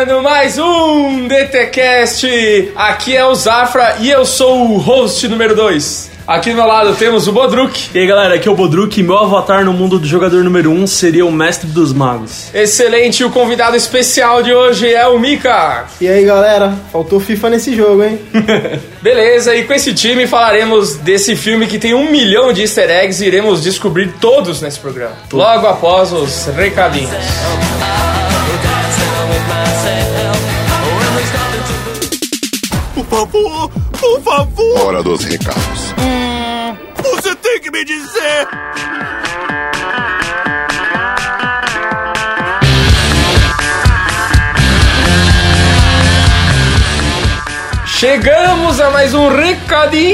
começando mais um DTCast. Aqui é o Zafra e eu sou o host número 2. Aqui do meu lado temos o Bodruk. E aí galera, aqui é o Bodruk e meu avatar no mundo do jogador número 1 um seria o Mestre dos Magos. Excelente, o convidado especial de hoje é o Mika. E aí galera, faltou FIFA nesse jogo, hein? Beleza, e com esse time falaremos desse filme que tem um milhão de easter eggs e iremos descobrir todos nesse programa. Logo após os recadinhos. Favor, por favor, Hora dos recados. você tem que me dizer. Chegamos a mais um recadinhos.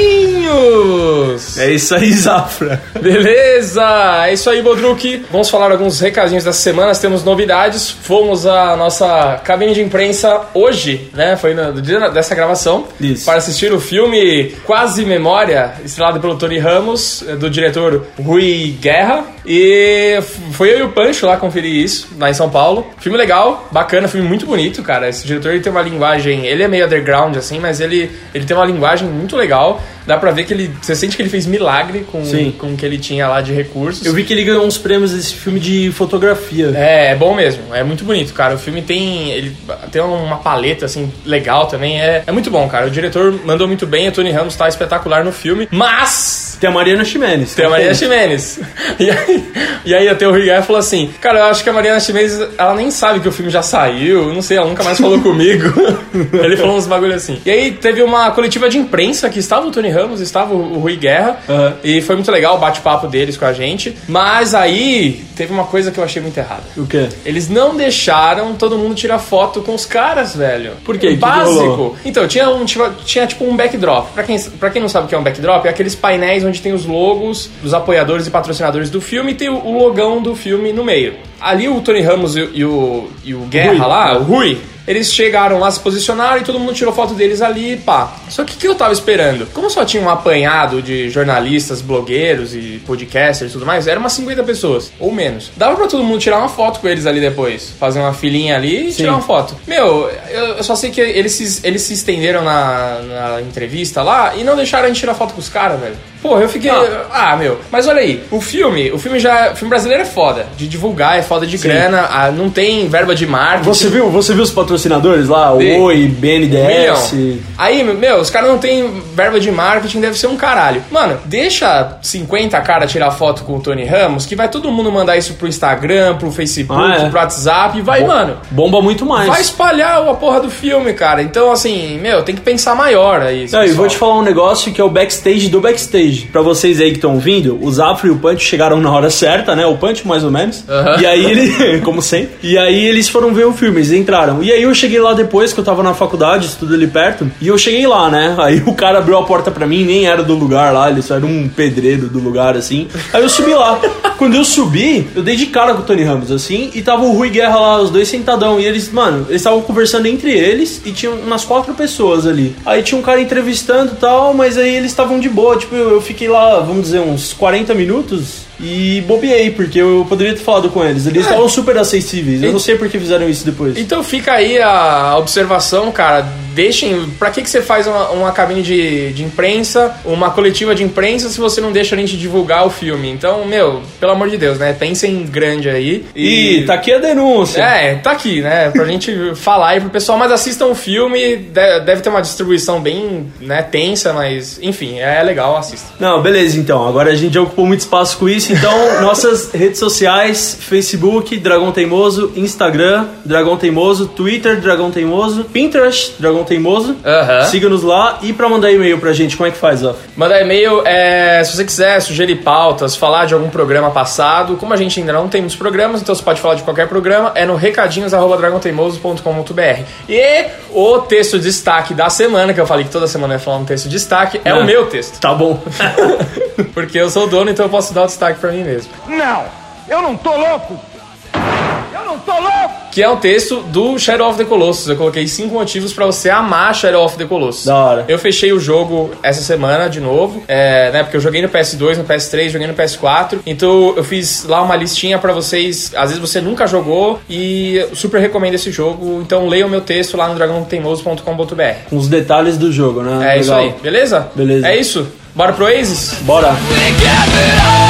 É isso aí, Zafra. Beleza, é isso aí, Bodruk. Vamos falar alguns recadinhos dessa semana, temos novidades. Fomos à nossa cabine de imprensa hoje, né? Foi no dia dessa gravação. Isso. Para assistir o filme Quase Memória, estrelado pelo Tony Ramos, eh, do diretor Rui Guerra. E foi eu e o Pancho lá conferir isso, lá em São Paulo. Filme legal, bacana, filme muito bonito, cara. Esse diretor ele tem uma linguagem, ele é meio underground assim, mas ele, ele tem uma linguagem muito legal. Dá pra ver que ele. Você sente que ele fez milagre com, Sim. com o que ele tinha lá de recursos. Eu vi que ele ganhou uns prêmios desse filme de fotografia. É, é bom mesmo, é muito bonito, cara. O filme tem. Ele tem uma paleta, assim, legal também. É, é muito bom, cara. O diretor mandou muito bem, o Tony Ramos tá espetacular no filme, mas. Tem a Mariana Ximenes. Tem a Mariana Ximenes. E aí, e aí até o Riguer falou assim: Cara, eu acho que a Mariana Ximenes, ela nem sabe que o filme já saiu, não sei, ela nunca mais falou comigo. Ele falou uns bagulho assim. E aí teve uma coletiva de imprensa que estava o Tony Ramos, estava o o Rui Guerra, Aham. e foi muito legal o bate-papo deles com a gente. Mas aí teve uma coisa que eu achei muito errada. O quê? Eles não deixaram todo mundo tirar foto com os caras, velho. Por quê? Que que Básico. rolou? então, tinha, um, tinha, tinha tipo um backdrop. Pra quem, pra quem não sabe o que é um backdrop, é aqueles painéis onde tem os logos dos apoiadores e patrocinadores do filme e tem o, logão do filme no meio. Ali o Tony Ramos e, o- e o, e o Guerra Rui. lá, o Rui, eles chegaram lá, se posicionaram e todo mundo tirou foto deles ali, pá. Só que o que eu tava esperando? Como só tinha um apanhado de jornalistas, blogueiros e podcasters e tudo mais, era umas 50 pessoas, ou menos. Dava pra todo mundo tirar uma foto com eles ali depois. Fazer uma filinha ali e tirar uma foto. Meu, eu, eu só sei que eles se, eles se estenderam na, na entrevista lá e não deixaram a gente tirar foto com os caras, velho. Porra, eu fiquei. Ah. meu. Mas olha aí, o filme, o filme já. O filme brasileiro é foda. De divulgar, é foda de grana, ah, não tem verba de marketing. Você viu, você viu os patrocinadores lá? O Vi. Oi, BNDES. Milhão. Aí, meu, os caras não tem verba de marketing, deve ser um caralho. Mano, deixa 50 cara tirar foto com o Tony Ramos, que vai todo mundo mandar isso pro Instagram, pro Facebook, Ah, é? pro WhatsApp, e vai, mano. Bomba muito mais. Vai espalhar a porra do filme, cara. Então, assim, meu, tem que pensar maior aí. Não, e vou te falar um negócio que é o backstage do backstage. Pra vocês aí que estão ouvindo, o Zafra e o Punch chegaram na hora certa, né? O Punch mais ou menos. Aham. E aí ele, como sempre. E aí eles foram ver o filme, eles entraram. E aí eu cheguei lá depois, que eu tava na faculdade, estudo ali perto. E eu cheguei lá, né? Aí o cara abriu a porta pra mim, nem era do lugar lá, ele só era um pedreiro do lugar, assim. Aí eu subi lá. Quando eu subi, eu dei de cara com o Tony Ramos, assim, e tava o Rui Guerra lá, os dois sentadão. E eles, mano, eles estavam conversando entre eles e tinham umas quatro pessoas ali. Aí tinha um cara entrevistando e tal, mas aí eles estavam de boa. Tipo, eu eu fiquei lá, vamos dizer, uns 40 minutos e bobeei, porque eu poderia ter falado com eles. Eles estavam super acessíveis. Eu não sei por que fizeram isso depois. Então fica aí a observação, cara. Deixem. Pra que, que você faz uma, uma cabine de, de imprensa, uma coletiva de imprensa, se você não deixa a gente divulgar o filme? Então, meu, pelo amor de Deus, né? Pensem grande aí. E tá aqui a denúncia. É, tá aqui, né? Pra gente falar aí pro pessoal, mas assistam o filme, de- deve ter uma distribuição bem, né, tensa, mas enfim, é legal, assista. Não, beleza então. Agora a gente já ocupou muito espaço com isso. Então, nossas redes sociais: Facebook, Dragão Teimoso, Instagram, Dragão Teimoso, Twitter, Dragão Teimoso, Pinterest, Dragão Teimoso. Aham. Siga-nos lá e pra mandar e-mail pra gente, como é que faz, ó? Mandar e-mail, é, se você quiser sugerir pautas, falar de algum programa passado, como a gente ainda não tem muitos programas, então você pode falar de qualquer programa, é no recadinhos.dragonteimoso.com.br. E o texto de destaque da semana, que eu falei que toda semana ia falar um texto de destaque, é Ah. o meu texto. Tá bom. Porque eu sou o dono, então eu posso dar o destaque pra mim mesmo. Não, eu não tô louco! Eu não tô louco! Que é o texto do Shadow of the Colossus. Eu coloquei cinco motivos pra você amar Shadow of the Colossus. Da hora. Eu fechei o jogo essa semana de novo, é, né? Porque eu joguei no PS2, no PS3, joguei no PS4. Então eu fiz lá uma listinha pra vocês. Às vezes você nunca jogou e eu super recomendo esse jogo. Então leia o meu texto lá no dragãoteimoso.com.br. Com os detalhes do jogo, né? É isso Legal. aí, beleza? Beleza. É isso. Bora pro Oasis? Bora. A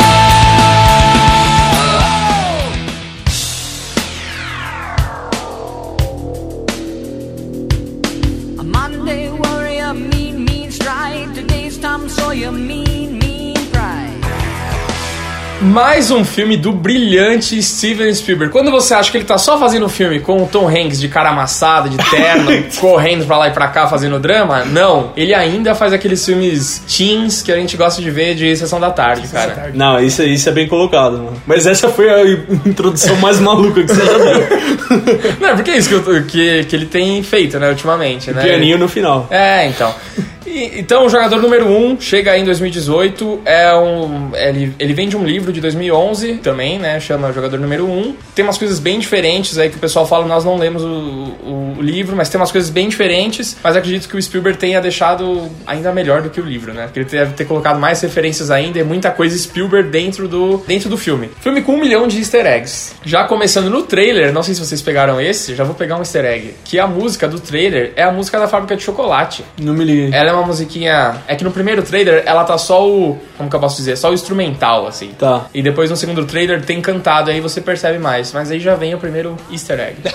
Mais um filme do brilhante Steven Spielberg. Quando você acha que ele tá só fazendo filme com o Tom Hanks de cara amassada, de terno, correndo pra lá e pra cá fazendo drama, não. Ele ainda faz aqueles filmes teens que a gente gosta de ver de Sessão da Tarde, cara. Não, isso, é- isso é bem colocado, mano. Mas essa foi a introdução mais maluca que você já deu. Não, porque é isso que, eu- que, que ele tem feito, né, ultimamente, né? Pianinho no final. É, então. E- então, o jogador número 1 um, chega aí em 2018. É um, ele, ele vem de um livro de 2011 também, né? Chama Jogador Número 1. Um. Tem umas coisas bem diferentes aí que o pessoal fala, nós não lemos o, o, o livro, mas tem umas coisas bem diferentes. Mas acredito que o Spielberg tenha deixado ainda melhor do que o livro, né? Porque ele deve ter colocado mais referências ainda e muita coisa Spielberg dentro do, dentro do filme. Filme com um milhão de easter eggs. Já começando no trailer, não sei se vocês pegaram esse, já vou pegar um easter egg. Que a música do trailer é a música da fábrica de chocolate. Não me liguei. Ela é uma musiquinha. É que no primeiro trailer ela tá só o. Como que eu posso dizer? Só o instrumental, assim. Tá. E depois no segundo trailer tem cantado, aí você percebe mais. Mas aí já vem o primeiro easter egg.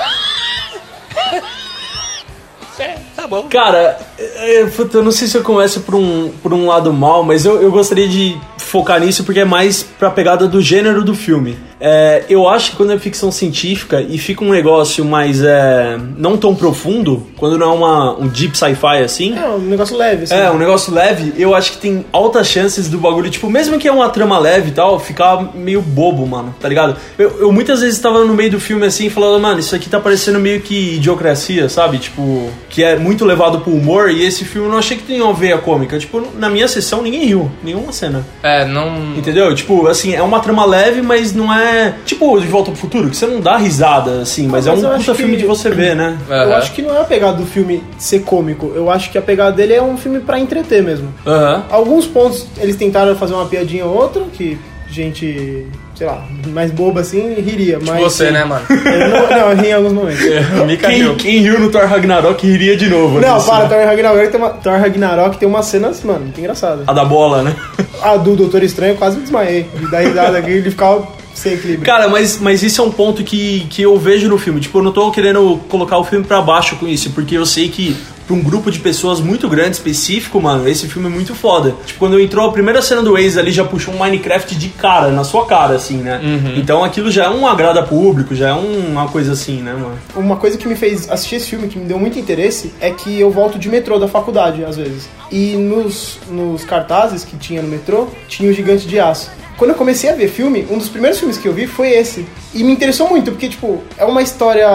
Cara, é, puta, eu não sei se eu começo por um, por um lado mal, mas eu, eu gostaria de focar nisso porque é mais pra pegada do gênero do filme. É, eu acho que quando é ficção científica e fica um negócio mais. É, não tão profundo, quando não é uma, um deep sci-fi assim. É um negócio leve, assim. É, um negócio leve, eu acho que tem altas chances do bagulho, tipo, mesmo que é uma trama leve e tal, ficar meio bobo, mano, tá ligado? Eu, eu muitas vezes tava no meio do filme assim, falando, mano, isso aqui tá parecendo meio que idiocracia, sabe? Tipo, que é muito levado pro humor, e esse filme eu não achei que tinha uma veia cômica. Tipo, na minha sessão ninguém riu, nenhuma cena. É, não. Entendeu? Tipo, assim, é uma trama leve, mas não é. Tipo, De Volta pro Futuro, que você não dá risada, assim, mas, Mas é eu um puta que- filme de você ver, né? Eu Aham. acho que não é a pegada do filme ser cômico. Eu acho que a pegada dele é um filme pra entreter mesmo. Aham. Alguns pontos eles tentaram fazer uma piadinha ou outra, que gente, sei lá, mais boba assim, riria. Mas, Você, né, mano? Eu não, não, eu ri em alguns momentos. Mika Quem, riu. quem riu no Thor Ragnarok riria de novo. Não, nisso, para, né? Thor Ragnarok tem uma, Thor Ragnarok tem umas cenas, mano, muito engraçadas. A da bola, né? A do Doutor Estranho eu quase me desmaiei. De dar risada aqui, ele ficava sem equilíbrio. Cara, mas, mas isso é um ponto que, que eu vejo no filme. Tipo, eu não tô querendo colocar o filme pra baixo com isso, porque eu sei que pra um grupo de pessoas muito grande, específico, mano, esse filme é muito foda. Tipo, quando entrou a primeira cena do Waze ali, já puxou um Minecraft de cara, na sua cara, assim, né? Então aquilo já é um agrado a público, já é um- uma coisa assim, né, mano? Uma coisa que me fez assistir esse filme, que me deu muito interesse, é que eu volto de metrô da faculdade, às vezes. E nos, nos cartazes que tinha no metrô, tinha o Gigante de Aço. Quando eu comecei a ver filme, um dos primeiros filmes que eu vi foi esse. E me interessou muito, porque, tipo, é uma história.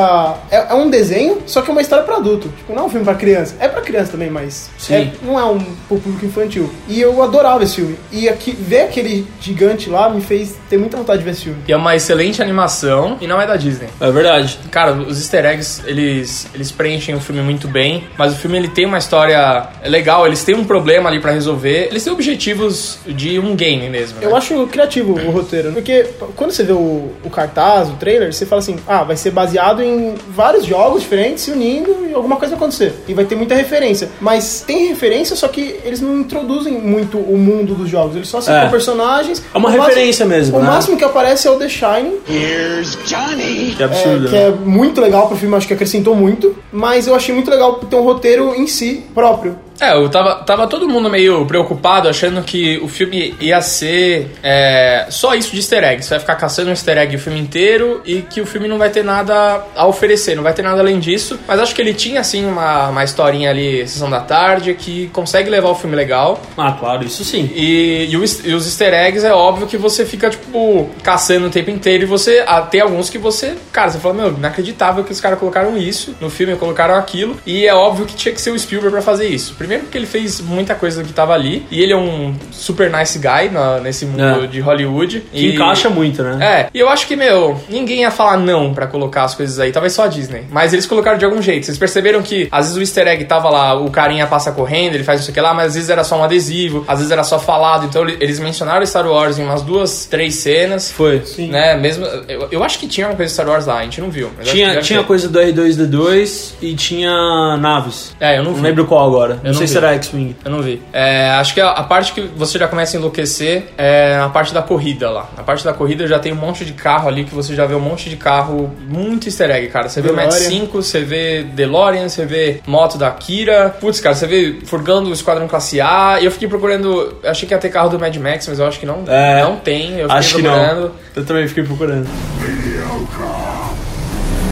É, é um desenho, só que é uma história pra adulto. Tipo, não é um filme pra criança. É pra criança também, mas. Sim. é- não é um pro público infantil. E eu adorava esse filme. E aqui, ver aquele gigante lá me fez ter muita vontade de ver esse filme. E é uma excelente animação e não é da Disney. É verdade. Cara, os easter eggs, eles, eles preenchem o filme muito bem, mas o filme ele tem uma história legal, eles têm um problema ali pra resolver, eles têm objetivos de um game mesmo. né? Eu acho criativo o roteiro, porque quando você vê o, o cartaz, o trailer, você fala assim, ah, vai ser baseado em vários jogos diferentes se unindo e alguma coisa vai acontecer. E vai ter muita referência. Mas tem referência, só que eles não introduzem muito o mundo dos jogos. Eles só citam É. personagens. É uma O máximo- referência mesmo, O né? máximo que aparece é o The Shining, Here's Johnny. Que é, absurdo. que né? é muito legal pro filme, acho que acrescentou muito. Mas eu achei muito legal ter um roteiro em si próprio. É, eu tava, tava todo mundo meio preocupado, achando que o filme ia ser é, só isso de easter egg. Você vai ficar caçando um easter egg o filme inteiro e que o filme não vai ter nada a oferecer, não vai ter nada além disso. Mas acho que ele tinha, assim, uma, uma historinha ali, Sessão da Tarde, que consegue levar o filme legal. Ah, claro, isso sim. E, e, o e os easter eggs é óbvio que você fica, tipo, caçando o tempo inteiro e você. ah, Tem alguns que você. Cara, você fala, meu, inacreditável que os caras colocaram isso no filme, colocaram aquilo. E é óbvio que tinha que ser o Spielberg pra fazer isso. Primeiro porque ele fez muita coisa que tava ali. E ele é um super nice guy na- nesse mundo É. de Hollywood. Que e... encaixa muito, né? É, e eu acho que, meu, ninguém ia falar não pra colocar as coisas aí, talvez só a Disney. Mas eles colocaram de algum jeito. Vocês perceberam que às vezes o easter egg tava lá, o carinha passa correndo, ele faz não sei o que lá, mas às vezes era só um adesivo, às vezes era só falado. Então ele- eles mencionaram Star Wars em umas duas, três cenas. Foi. Né, mesmo. Eu, eu acho que tinha uma coisa de Star Wars lá, a gente não viu. Tinha, tinha coisa do R2D2 e tinha naves. É, eu não Não vi. lembro qual agora. Não, não sei vi. se era X-Wing. Eu não vi. É, acho que a, a parte que você já começa a enlouquecer é a parte da corrida lá. Na parte da corrida já tem um monte de carro ali que você já vê um monte de carro muito easter egg, cara. Você vê o Mad DeLorean. 5, você vê DeLorean, você vê moto da Kira. Putz, cara, você vê furgão do Esquadrão Classe A. E eu fiquei procurando. Achei que ia ter carro do Mad Max, mas eu acho que não, É. não tem. Eu fiquei Acho que procurando. não. Eu também fiquei procurando.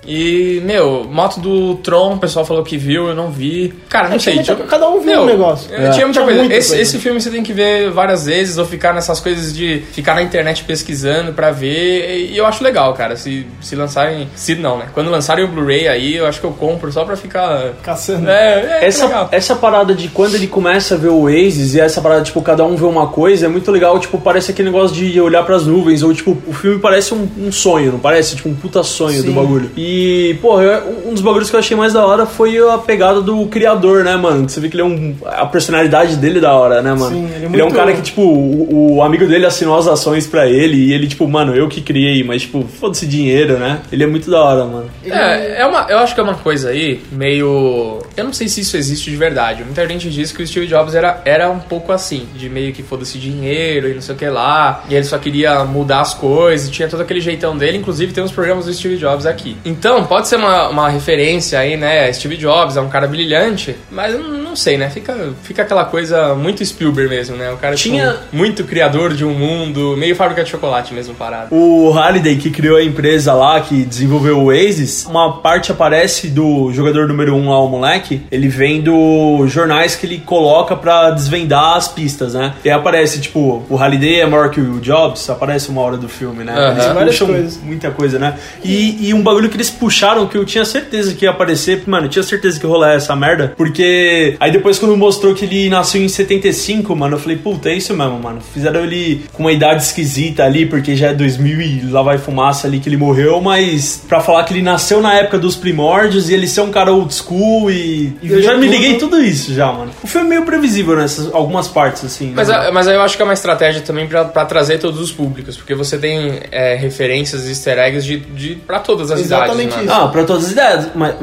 E, meu, moto do Tron, o pessoal falou que viu, eu não vi. Cara, não É, sei. tinha muita- tipo, cada um viu meu, um negócio. é, Tinha muita Tinha coisa. muita Esse, coisa. esse filme você tem que ver várias vezes ou ficar nessas coisas de ficar na internet pesquisando pra ver. E eu acho legal, cara. Se, se lançarem. Se não, né? Quando lançarem o Blu-ray aí, eu acho que eu compro só pra ficar. Caçando. É, é Essa, legal. essa parada de quando ele começa a ver o Oasis e essa parada, tipo, cada um vê uma coisa, é muito legal, tipo, parece aquele negócio de olhar pras nuvens, ou tipo, o filme parece um, um sonho, não parece? Tipo, um puta sonho do Sim. bagulho. E, porra, eu- um dos bagulhos que eu achei mais da hora foi a pegada do criador, né, mano? Que Você vê que ele é um. A personalidade dele é da hora, né, mano? Sim, ele é um muito- cara que, tipo, o, o amigo dele assinou as ações pra ele e ele, tipo, mano, eu que criei, mas, tipo, foda-se dinheiro, né? Ele é muito da hora, mano. É, é uma, eu acho que é uma coisa aí meio. Eu não sei se isso existe de verdade. Muita gente diz que o Steve Jobs era, era um pouco assim, de meio que foda-se dinheiro e não sei o que lá. E ele só queria mudar as coisas, tinha todo aquele jeitão dele. Inclusive tem uns programas do Steve Jobs aqui. Então, pode ser uma, uma referência aí, né? Steve Jobs é um cara brilhante, mas eu não sei, né? Fica, fica aquela coisa muito Spielberg mesmo, né? O cara tipo, Tinha- muito criador de um mundo, meio fábrica de chocolate mesmo parado. O Halliday, que criou a empresa lá, que desenvolveu o Oasis, uma parte aparece do jogador número 1 um lá, o moleque, ele vem do jornais que ele coloca pra desvendar as pistas, né? E aí aparece, tipo, o Halliday é maior que o Jobs, aparece uma hora do filme, né? Aham. Eles Várias puxam coisas. muita coisa, né? E, e um bagulho que eles puxaram que eu tinha certeza que ia aparecer, mano, eu tinha certeza que ia rolar essa merda, porque aí depois quando mostrou que ele nasceu em 75, mano, eu falei, puta, é isso mesmo, mano. Fizeram ele com uma idade esquisita ali, porque já é 2000 e lá vai fumaça ali que ele morreu, mas pra falar que ele nasceu na época dos primórdios e ele ser um cara old school e, e eu já me tudo. liguei tudo isso já, mano. O filme é meio previsível nessas algumas partes, assim. Mas, né? a- mas aí eu acho que é uma estratégia também pra, pra trazer todos os públicos, porque você tem é, referências e easter eggs de, de, pra todas as Exatamente idades. né? isso. Ah, pra todas as idades, mas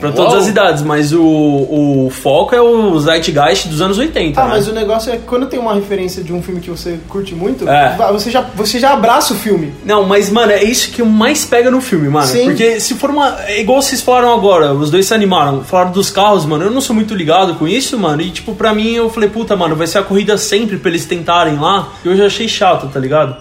pra todas Uou. as idades, mas o, o foco é o Zeitgeist dos anos 80, Ah, né? mas o negócio é que quando tem uma referência de um filme que você curte muito, É. você, já, você já abraça o filme. Não, mas, mano, é isso que mais pega no filme, mano. Sim. Porque se for uma. É igual vocês falaram agora, os dois se animaram, falaram dos carros, mano. Eu não sou muito ligado com isso, mano. E, tipo, pra mim, eu falei, puta, mano, vai ser a corrida sempre pra eles tentarem lá. E eu já achei chato, tá ligado?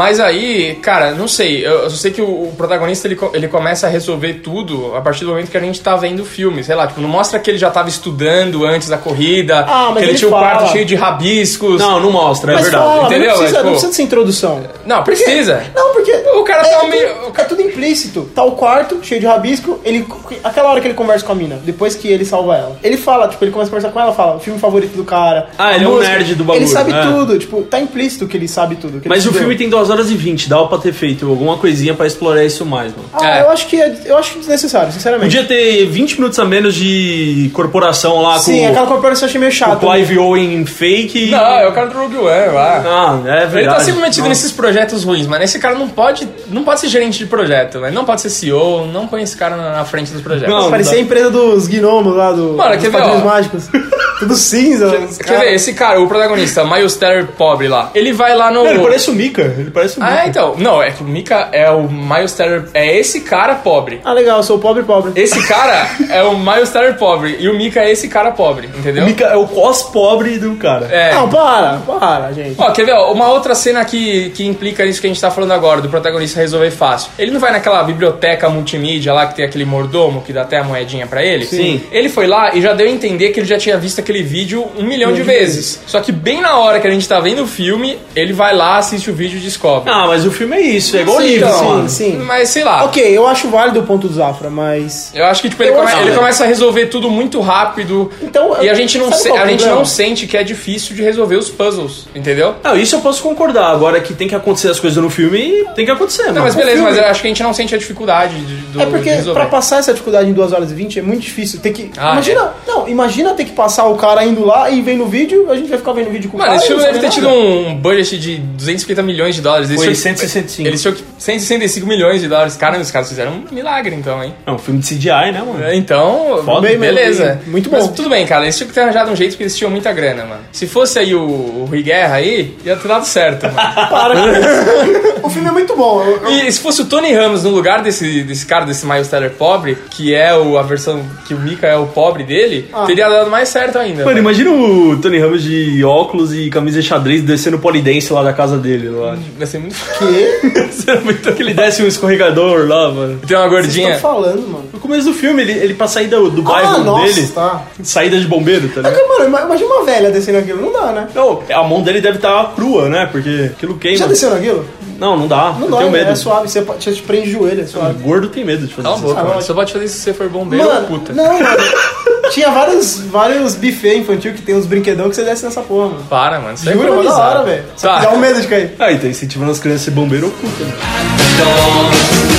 Mas aí, cara, não sei. Eu, eu sei que o, o protagonista ele, ele começa a resolver tudo a partir do momento que a gente tá vendo o filme. Sei lá, tipo, não mostra que ele já tava estudando antes da corrida, Ah, mas que ele, ele tinha um fala. quarto cheio de rabiscos. Não, não mostra, é Mas verdade. fala, entendeu? Não precisa, É, tipo- não precisa dessa introdução. Não, precisa. Não, porque. O cara é, tá tudo- meio- É tudo implícito. Tá o quarto, cheio de rabisco. Ele, aquela hora que ele conversa com a mina, depois que ele salva ela. Ele fala, tipo, ele começa a conversar com ela, fala, o filme favorito do cara. Ah, ele é um nerd do bagulho, Ele sabe é. tudo, tipo, tá implícito que ele sabe tudo. ele Mas o filme tem 2 horas e 20, dá pra ter feito alguma coisinha pra explorar isso mais, mano. Ah, É. eu acho que é, eu acho desnecessário, sinceramente. Podia ter 20 minutos a menos de corporação lá Sim, com aquela corporação eu achei meio o chato. Clive Owen fake. Não, é o cara do Rogue One lá. Ah, é verdade. Ele tá sempre metido Nossa. nesses projetos ruins, mas esse cara não pode, não pode ser gerente de projeto, né? não pode ser CEO, não põe esse cara na, na frente dos projetos. Não, Parecia a empresa dos gnomos lá do. Mano, dos quer ver, padrinhos ó? mágicos. Tudo cinza. os Quer caras. ver, esse cara, o protagonista, Miles Teller pobre lá, ele vai lá no... Não, ele parece o Mika. Ele parece o Mika. Ah, então. Não, é que o Mika é o Miles Teller. É esse cara pobre. Ah, legal, eu sou pobre pobre. Esse cara é o Miles Teller pobre. E o Mika é esse cara pobre, entendeu? O Mika é o cos-pobre do cara. É. Não, para, para, gente. Ó, quer ver, ó, uma outra cena que, que implica isso que a gente tá falando agora, do protagonista resolver fácil. Ele não vai naquela biblioteca multimídia lá que tem aquele mordomo que dá até a moedinha pra ele? Sim. Ele foi lá e já deu a entender que ele já tinha visto aquele vídeo um milhão de de vezes. Só que bem na hora que a gente tá vendo o filme, ele vai lá, assiste o vídeo e descobre. Ah, mas o filme é isso, é igual Sim, livro, então, mano. sim. Mas sei lá. Ok, eu acho válido o ponto do Zafra, mas. Eu acho que tipo, ele, Eu come- acho- ele começa a resolver tudo muito rápido. Então, e a gente não, sabe se- qual é o a gente problema? não sente que é difícil de resolver os puzzles, entendeu? Não, isso eu posso concordar. Agora que tem que acontecer as coisas no filme, tem que acontecer, Não, mano. mas beleza, filme- mas eu acho que a gente não sente a dificuldade de, do, É porque de resolver. pra passar essa dificuldade em 2 horas e 20 é muito difícil. Ter que. Ah, imagina. Não, imagina ter que passar o cara indo lá e vendo o vídeo, a gente vai ficar vendo o vídeo com o Mano, cara. esse e filme não deve ter sabe tido nada. um budget de 250 milhões de dólares. Eles Foi tinham- 165. Eles tinham que- 165 milhões de dólares. Caramba, os caras fizeram um milagre então, hein? É um filme de CGI, né, mano? É, Então, Foda, bem, beleza. bem, muito Mas bom. tudo bem, cara. Eles tinham que ter arranjado um jeito porque eles tinham muita grana, mano. Se fosse aí o, o Rui Guerra aí, ia ter dado certo, mano. Para com isso. O filme é muito bom. Eu- eu- E se fosse o Tony Ramos no lugar desse, desse cara, desse Miles Teller pobre, que é o, a versão que o Mika é o pobre dele, Ah. teria dado mais certo ainda. Mano, imagina o Tony Ramos de óculos e camisa xadrez descendo polidense lá da casa dele. Lá. Vai ser muito é muito Que ele desce um escorregador lá, mano. Tem uma Vocês gordinha. estão falando, mano. No começo do filme, ele, ele pra sair do, do Ah, bairro nossa, dele, tá. saída de bombeiro, tá É ligado? que, mano, ima- imagina uma velha descendo aquilo. Não dá, né? Não, a mão dele deve estar crua, né? Porque aquilo queima. Já desceu naquilo? Não, não dá. Não eu dá, tenho né? medo. é suave. Você, pode- você te prende o joelho, é O suave. gordo tem medo de fazer Cala a isso. boca, Ah, mano. Só pode fazer isso se você for bombeiro Mano, ou puta. não, mano. Tinha vários, vários buffet infantil que tem uns brinquedão que você desce nessa porra, mano. Para, mano. Isso é Juro, mano, da hora, velho. Só Tá. dá um medo de cair. Ah, então incentivando as crianças a ser bombeiro ou puta. né?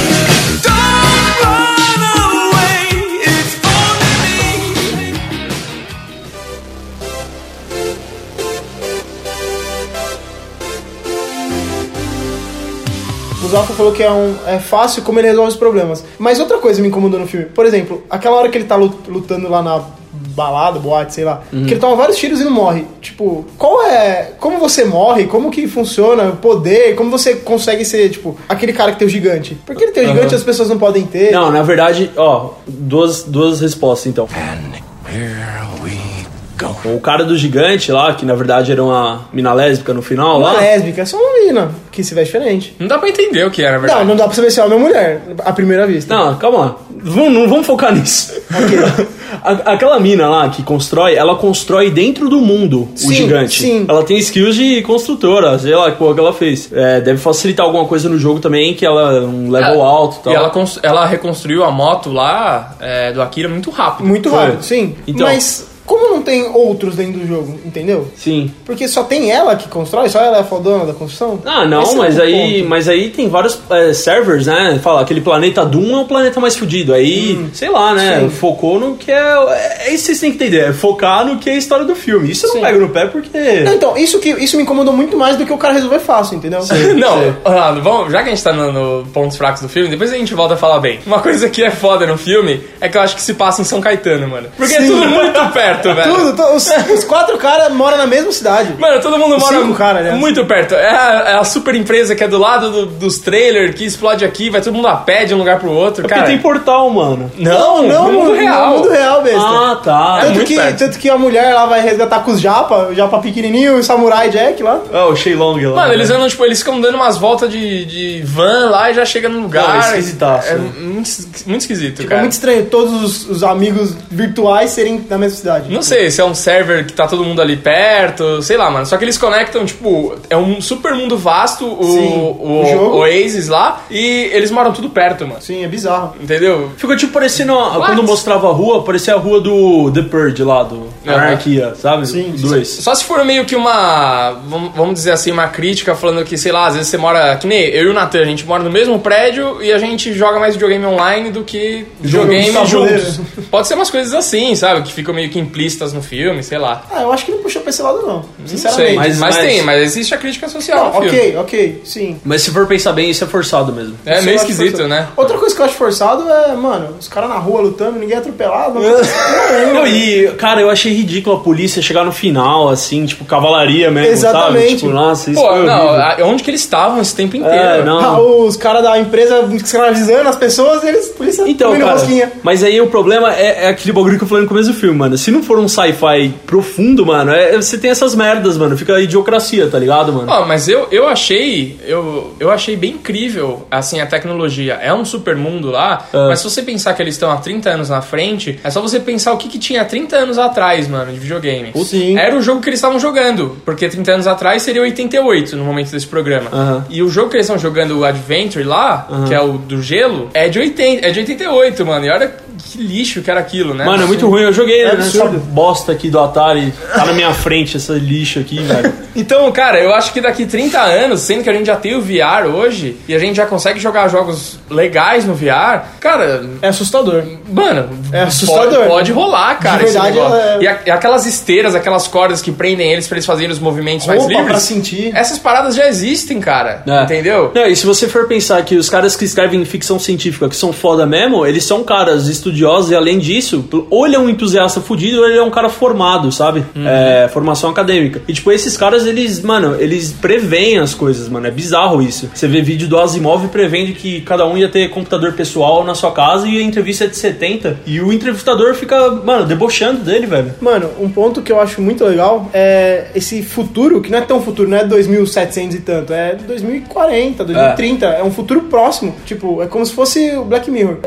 Zafra falou que é, um, é fácil como ele resolve os problemas. Mas outra coisa me incomodou no filme. Por exemplo, aquela hora que ele tá lut- lutando lá na balada, boate, sei lá. Uhum. Que ele toma vários tiros e não morre. Tipo, qual é... Como você morre? Como que funciona o poder? Como você consegue ser, tipo, aquele cara que tem o gigante? Porque ele tem o gigante e as pessoas não podem ter. Não, na verdade, ó, duas, duas respostas então. O cara do gigante lá, que na verdade era uma mina lésbica no final Uma lá. lésbica, é só uma menina que se veste diferente. Não dá pra entender o que é, na Não, verdade. não dá pra saber se é homem ou mulher, à primeira vista. Não, calma lá. Vamos, não vamos focar nisso. A- aquela mina lá que constrói, ela constrói dentro do mundo o Sim, gigante. sim. Ela tem skills de construtora, sei lá que porra que ela fez. É, deve facilitar alguma coisa no jogo também, que ela é um level alto e tal. E ela, ela reconstruiu a moto lá é, do Akira muito rápido. Muito Foi. rápido, sim. Então. Mas como não tem outros dentro do jogo, entendeu? Sim. Porque só tem ela que constrói, só ela é a fodona da construção? Ah, não, Esse é mas aí, ponto. mas aí tem vários é, servers, né? Fala, aquele planeta Doom é o planeta mais fudido. Aí, sei lá, né? Hum. sim. Focou no que é. É é isso que vocês têm que entender. É focar no que é a história do filme. Isso eu não Sim. pego no pé porque. Não, então, isso, que, isso me incomodou muito mais do que o cara resolver fácil, entendeu? Não, Ronaldo, vamos, já que a gente tá no, no pontos fracos do filme, depois a gente volta a falar bem. Uma coisa que é foda no filme é que eu acho que se passa em São Caetano, mano. Porque é Sim. tudo muito perto, velho. Tudo, to- os, os quatro caras moram na mesma cidade. Mano, todo mundo Os mora cinco cara, né? muito perto. É a, é a super empresa que é do lado do- dos trailers, que explode aqui, vai todo mundo a pé de um lugar pro outro. É porque Cara, tem portal, mano. não, não, no mundo real. No mundo real, besta. Ah, tá. É tanto, muito que, perto. tanto que a mulher lá vai resgatar com os japa, o japa pequenininho e o samurai Jack lá. Ah, o Shenlong lá. Mano, eles né? andam, tipo, eles ficam dando umas voltas de, de van lá e já chega no lugar. Não, é esquisitaço, É muito, muito esquisito, Fica cara. muito estranho todos os, os amigos virtuais serem da mesma cidade. Não sei se é um server que tá todo mundo ali perto, sei lá, mano. Só que eles conectam, tipo, é um super mundo vasto, o, Sim, o, o jogo. Oasis lá, e eles moram tudo perto, mano. Sim, é bizarro. Entendeu? Ficou tipo parecendo. a- Quando mostrava a rua, parecia a rua do The Purge lá, do. Anarquia, sabe? Sim, Dois. Só se for meio que uma, vamos dizer assim, uma crítica falando que, sei lá, às vezes você mora, que nem eu e o Natan, a gente mora no mesmo prédio e a gente joga mais videogame online do que videogame juntos. Pode ser umas coisas assim, sabe? Que ficam meio que implícitas no filme, sei lá. Ah, eu acho que não puxou pra esse lado, não. Não Sinceramente. sei, mas, Mas- mas- tem, mas existe a crítica social Não, no filme. ok, ok, sim. Mas se for pensar bem, isso é forçado mesmo. É Isso meio esquisito, forçado. né? Outra coisa que eu acho forçado é, mano, os caras na rua lutando, ninguém é atropelado. Não, e, cara, eu achei ridículo a polícia chegar no final, assim, tipo, cavalaria mesmo, Exatamente. sabe? Tipo, nossa, isso Pô, foi não, horrível. onde que eles estavam esse tempo inteiro? É, não. Ah, os caras da empresa escravizando as pessoas e eles, polícia, Então, cara, rosquinha. mas aí o problema é, é aquele bagulho que eu falei no começo do filme, mano. Se não não for um sci-fi profundo, mano, é, você tem essas merdas, mano. Fica a idiocracia, tá ligado, mano? Ó, mas eu, eu achei eu, eu achei bem incrível assim a tecnologia. É um super mundo lá, Ah. mas se você pensar que eles estão há 30 anos na frente, é só você pensar o que, que tinha 30 anos atrás, mano, de videogame. Sim. Era o jogo que eles estavam jogando, porque 30 anos atrás seria 88 no momento desse programa. E o jogo que eles estão jogando, o Adventure lá, que é o do gelo, é de 80, é de 88, mano. E olha que lixo que era aquilo, né? Mano, é muito ruim. Eu joguei É nessa absurdo. bosta aqui do Atari. Tá na minha frente essa lixo aqui, velho. Então, cara, eu acho que daqui 30 anos, sendo que a gente já tem o VR hoje e a gente já consegue jogar jogos legais no VR, cara, É assustador. mano, É assustador. Pode, pode rolar, cara. De verdade, é- E, a- e aquelas esteiras, aquelas cordas que prendem eles pra eles fazerem os movimentos mais Roupa livres. pra sentir. Essas paradas já existem, cara. É. Entendeu? Não, e se você for pensar que os caras que escrevem ficção científica, que são foda mesmo, eles são caras estudiosos e além disso, ou ele é um entusiasta fudido ou ele é um cara formado, sabe? É, formação acadêmica. E tipo, esses caras, eles, mano, eles preveem as coisas, mano. É bizarro isso. Você vê vídeo do Asimov prevendo que cada um ia ter computador pessoal na sua casa e a entrevista é de 70. E o entrevistador fica, mano, debochando dele, velho. Mano, um ponto que eu acho muito legal é esse futuro, que não é tão futuro, não é 2700 e tanto, é 2040, 2030, é, um futuro próximo. Tipo, é como se fosse o Black Mirror.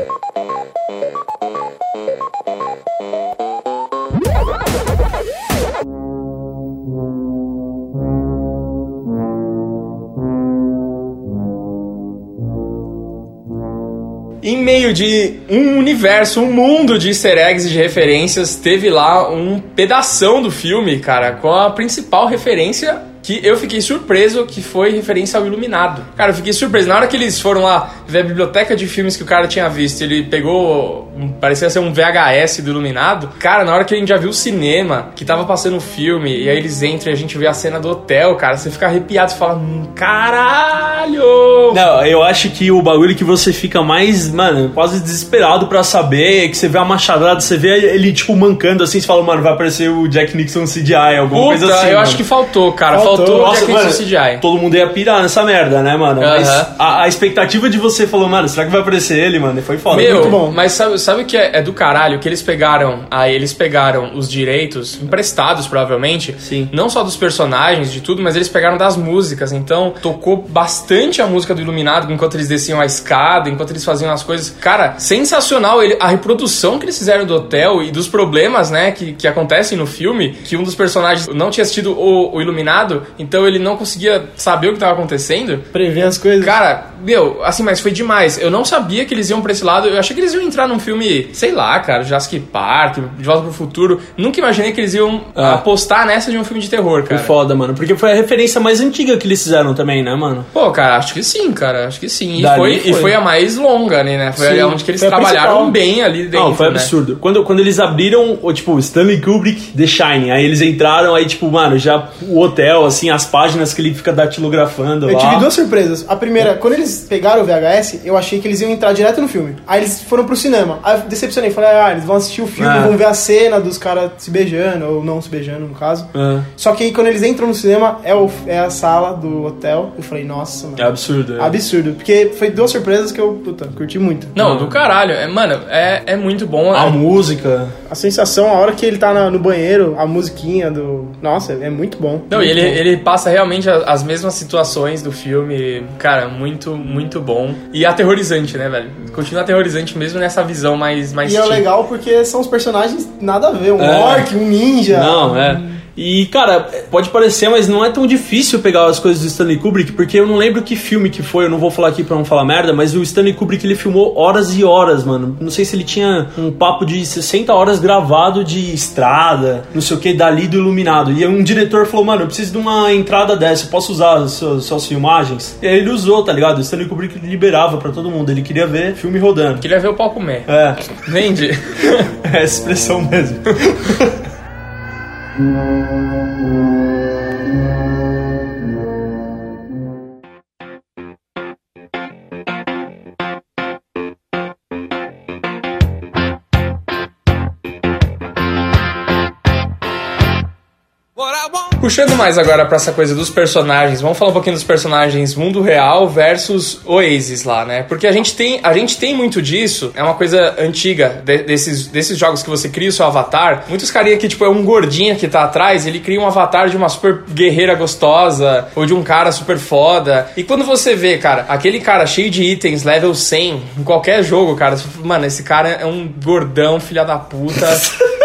Em meio de um universo, um mundo de easter eggs e de referências, teve lá um pedação do filme, cara, com a principal referência que eu fiquei surpreso que foi referência ao Iluminado. Cara, eu fiquei surpreso. Na hora que eles foram lá ver a biblioteca de filmes que o cara tinha visto, ele pegou, parecia ser um VHS do Iluminado. Cara, na hora que a gente já viu o cinema, que tava passando o filme, e aí eles entram e a gente vê a cena do hotel, cara, você fica arrepiado e fala, "Hum, caralho! Não, eu acho que o bagulho que você fica mais, mano, quase desesperado pra saber, é que você vê a machadada, você vê ele, tipo, mancando assim, você fala, mano, vai aparecer o Jack Nixon CGI, alguma Puta, coisa assim. eu mano. acho que faltou, cara. Faltou. Faltou, Nossa, mano, CGI. todo mundo ia pirar nessa merda, né, mano? Mas Aham. a, a expectativa de você falou, mano, será que vai aparecer ele, mano? Foi foda. Meu, muito bom. mas sabe, sabe o que é, é do caralho? Que eles pegaram, aí eles pegaram os direitos, emprestados provavelmente, Sim. não só dos personagens, de tudo, mas eles pegaram das músicas. Então, tocou bastante a música do Iluminado enquanto eles desciam a escada, enquanto eles faziam as coisas. Cara, sensacional ele, a reprodução que eles fizeram do hotel e dos problemas, né, que, que acontecem no filme, que um dos personagens não tinha assistido o, o Iluminado, então ele não conseguia saber o que estava acontecendo. Prever as coisas. Cara, meu, assim, mas foi demais. Eu não sabia que eles iam pra esse lado. Eu achei que eles iam entrar num filme, sei lá, cara, Jurassic Park, De Volta pro Futuro. Nunca imaginei que eles iam Ah. apostar nessa de um filme de terror, Foi cara. foda, mano. Porque foi a referência mais antiga que eles fizeram também, né, mano? Pô, cara, acho que sim, cara, acho que sim. E Dali foi, foi. e foi a mais longa, né? né? Foi Sim, onde que eles trabalharam principal. bem ali dentro. Não, foi né? absurdo. Quando, quando eles abriram, o, tipo, Stanley Kubrick, The Shining, aí eles entraram, aí, tipo, mano, já o hotel, assim, as páginas que ele fica datilografando Eu lá. tive duas surpresas. A primeira, quando eles pegaram o VHS, eu achei que eles iam entrar direto no filme. Aí eles foram pro cinema. Aí eu decepcionei. Falei, ah, eles vão assistir o filme, É. vão ver a cena dos caras se beijando, ou não se beijando, no caso. É. Só que aí quando eles entram no cinema, é, o, é a sala do hotel. Eu falei, nossa, mano. É absurdo. é. Absurdo. Porque foi duas surpresas que eu, puta, curti muito. Não, do caralho. É, mano, é, é muito bom. A É- música. A sensação, a hora que ele tá na- no banheiro, a musiquinha do. Nossa, é muito bom. Não, e Muito ele, bom. ele passa realmente as mesmas situações do filme. Cara, muito, muito bom. E aterrorizante, né, velho? Continua aterrorizante mesmo nessa visão mais, mais E é legal porque são os personagens nada a ver. Um É. orc, um ninja. Não, é. E, cara, pode parecer, mas não é tão difícil pegar as coisas do Stanley Kubrick, porque eu não lembro que filme que foi, eu não vou falar aqui pra não falar merda, mas o Stanley Kubrick ele filmou horas e horas, mano. Não sei se ele tinha um papo de 60 horas gravado de estrada, não sei o que, dali do iluminado. E um diretor falou, mano, eu preciso de uma entrada dessa, eu posso usar as suas, suas filmagens? E aí ele usou, tá ligado? O Stanley Kubrick liberava pra todo mundo, ele queria ver filme rodando. Queria ver o pau comer. É, Entende? é essa expressão mesmo. 嗯。Puxando mais agora pra essa coisa dos personagens, vamos falar um pouquinho dos personagens mundo real versus Oasis lá, né? Porque a gente tem, a gente tem muito disso, é uma coisa antiga de- desses, desses jogos que você cria o seu avatar. Muitos carinha que, tipo, é um gordinho que tá atrás, ele cria um avatar de uma super guerreira gostosa ou de um cara super foda. E quando você vê, cara, aquele cara cheio de itens, level 100, em qualquer jogo, cara, você fala, mano, esse cara é um gordão, filha da puta.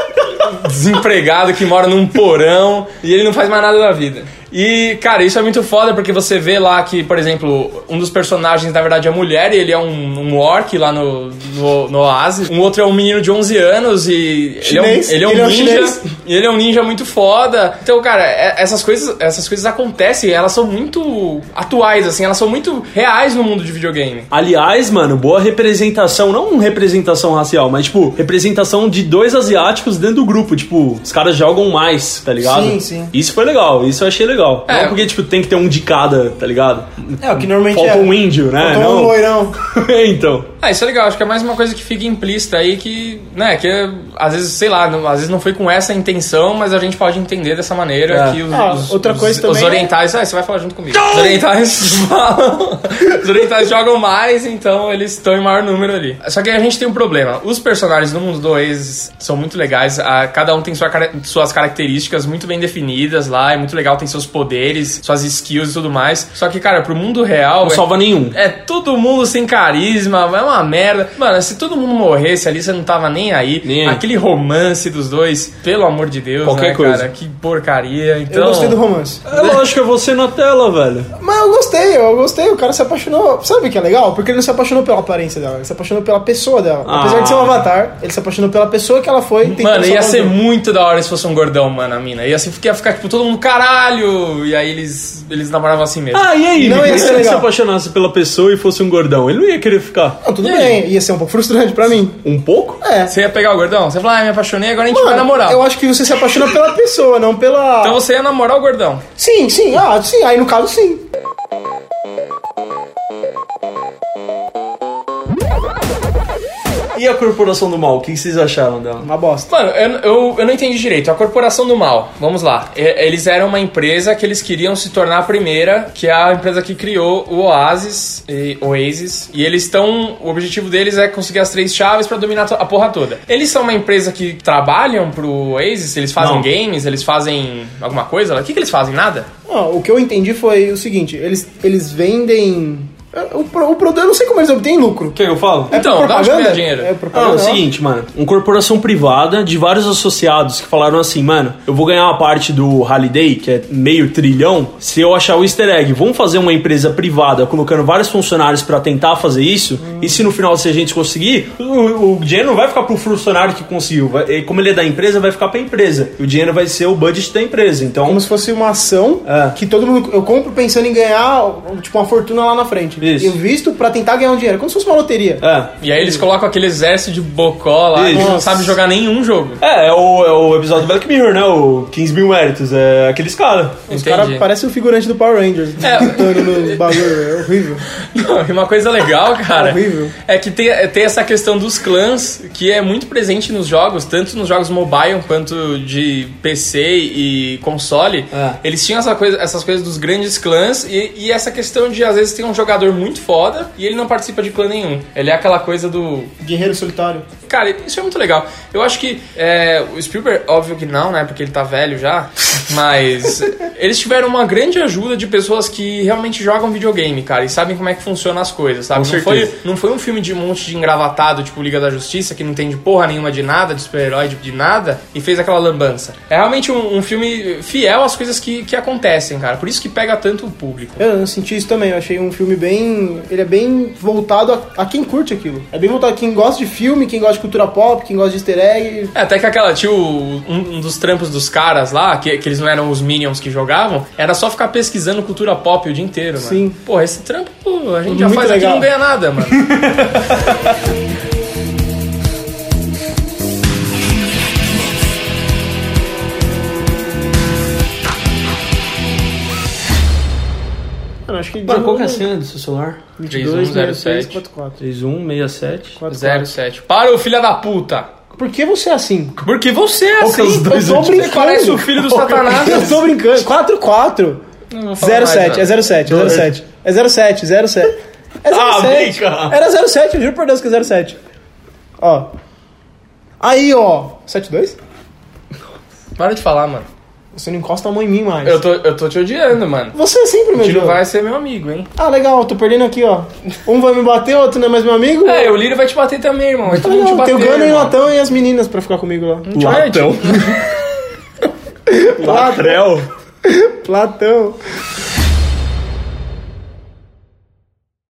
desempregado que mora num porão e ele não faz mais nada da vida. E, cara, isso é muito foda porque você vê lá que, por exemplo, um dos personagens na verdade é mulher e ele é um, um orc lá no, no, no Oasis. Um outro é um menino de 11 anos e Chinês, ele é um, ele é um ele é um ninja. E ele é um ninja muito foda. Então, cara, é- essas coisas, essas coisas acontecem, elas são muito atuais, assim, elas são muito reais no mundo de videogame. Aliás, mano, boa representação, não representação racial, mas tipo, representação de dois asiáticos dentro do grupo. Tipo, os caras jogam mais, tá ligado? Sim, sim. Isso foi legal, isso eu achei legal. É. Não porque, tipo, tem que ter um de cada, tá ligado? É, o que normalmente Falta é. um índio, né? Faltou um loirão. então. Ah, isso é legal, acho que é mais uma coisa que fica implícita aí que, né, que é, às vezes, sei lá, não- às vezes não foi com essa intenção, mas a gente pode entender dessa maneira É. que os, Ah, os- outra os- coisa os também é- orientais, ah, você vai falar junto comigo. Os orientais falam, os orientais jogam mais, então eles estão em maior número ali. Só que a gente tem um problema, os personagens do mundo do Oasis são muito legais, a- cada um tem sua suas características muito bem definidas lá, é muito legal, tem seus poderes, suas skills e tudo mais. Só que, cara, pro mundo real... Não é- salva nenhum. é todo mundo sem carisma, é uma merda. Mano, se todo mundo morresse ali, você não tava nem aí. Nem aí. Aquele romance dos dois, pelo amor de Deus, Qualquer né, coisa. cara? Que porcaria. Então, Eu gostei do romance. É lógico, é você na tela, velho. Mas eu gostei, eu gostei. O cara se apaixonou. Sabe o que é legal? Porque ele não se apaixonou pela aparência dela, ele se apaixonou pela pessoa dela. Ah. Apesar de ser um avatar, ele se apaixonou pela pessoa que ela foi. Mano, ia ser jogo. muito da hora se fosse um gordão, mano, a mina. Ia, ser, ia ficar, tipo, todo mundo, caralho! E aí eles, eles namoravam assim mesmo. Ah, e aí? Não Não ia ser se ele se legal. apaixonasse pela pessoa e fosse um gordão. Ele não ia querer ficar. Não, tudo E bem, ia ser um pouco frustrante pra mim. Um pouco? É. Você ia pegar o gordão? Você ia falar, ah, me apaixonei, agora a gente vai Mano, namorar. eu acho que você se apaixona pela pessoa, não pela. Então você ia namorar o gordão. Sim, sim, ah, sim, aí no caso sim. E a Corporação do Mal? O que vocês acharam dela? Uma bosta. Mano, eu, eu, eu não entendi direito. A Corporação do Mal, vamos lá. E- Eles eram uma empresa que eles queriam se tornar a primeira, que é a empresa que criou o Oasis, e, Oasis. E eles estão. O objetivo deles é conseguir as três chaves pra dominar a porra toda. Eles são uma empresa que trabalham pro Oasis? Eles fazem Não. games? Eles fazem alguma coisa? O que, que eles fazem? Nada? Não, o que eu entendi foi o seguinte: eles, eles vendem. O, pro- o produto, eu não sei como eles obtêm lucro. Quer que eu falo? É Então, dá propaganda? ganhar dinheiro? É Ah, propaganda. é o seguinte, mano. Uma corporação privada de vários associados que falaram assim, mano, eu vou ganhar uma parte do Holiday, que é meio trilhão, se eu achar o easter egg. Vamos fazer uma empresa privada colocando vários funcionários pra tentar fazer isso. E se no final, se a gente conseguir, o, o dinheiro não vai ficar pro funcionário que conseguiu. Vai- e como ele é da empresa, vai ficar pra empresa. E o dinheiro vai ser o budget da empresa. Então, Como se fosse uma ação É. que todo mundo. Eu compro pensando em ganhar, tipo, uma fortuna lá na frente. Isso. Eu visto pra tentar ganhar um dinheiro. Como se fosse uma loteria. é. E aí eles colocam aquele exército de bocó lá que Isso. não sabe jogar nenhum jogo. É, é o, é o episódio do Black Mirror, né? O 15 mil méritos. É aqueles caras. Os caras parecem o figurante do Power Rangers. É. Gritando no bagulho. É horrível. Não, e uma coisa legal, cara, Horrível. é que tem, tem essa questão dos clãs que é muito presente nos jogos, tanto nos jogos mobile quanto de PC e console. É. Eles tinham essa coisa, essas coisas dos grandes clãs e, e essa questão de às vezes tem um jogador muito foda e ele não participa de clã nenhum. Ele é aquela coisa do Guerreiro solitário. Cara, isso é muito legal. Eu acho que é, o Spielberg, óbvio que não, né? Porque ele tá velho já. Mas eles tiveram uma grande ajuda de pessoas que realmente jogam videogame, cara, e sabem como é que funciona as coisas, sabe? Com Não foi, não foi um filme de um monte de engravatado, tipo Liga da Justiça, que não entende porra nenhuma de nada, de super-herói, de, de nada, e fez aquela lambança. É realmente um, um filme fiel às coisas que, que acontecem, cara. Por isso que pega tanto o público. Eu senti isso também. Eu achei um filme bem. Ele é bem voltado a, a quem curte aquilo. É bem voltado a quem gosta de filme, quem gosta de cultura pop, quem gosta de easter egg. É, até que aquela, tinha o- um, um dos trampos dos caras lá, que, que eles não eram os Minions que jogavam, era só ficar pesquisando cultura pop o dia inteiro, mano. Sim. Porra, esse trampo, pô, a gente já Muito faz legal. aqui e não ganha nada, mano. acho que. Mano, qual que é a senha do seu celular? 22, 3107. 44. 3167. 07. Para o filho da puta! Por que você é assim? Porque você é Qual é assim. os dois eu tô brincando. Você parece o filho do satanás. Eu tô brincando. 44. Não vou falar mais, 07, não. é 07, é 07. É 07, 07. É 07. Ah, brinca. Era 07, eu juro por Deus que é 07. Ó. Aí, ó. 72? Para de falar, mano. Você não encosta a mão em mim mais. Eu tô, eu tô te odiando, mano. Você sempre me O Tino odiou. vai ser meu amigo, hein? Ah, legal, tô perdendo aqui, ó. Um vai me bater, outro não é mais meu amigo. É, o Lírio vai te bater também, irmão. Vai Tá todo mundo te legal, tem bater, o Gano e o. Latão e as meninas pra ficar comigo lá. Latão. Latrel. Platão.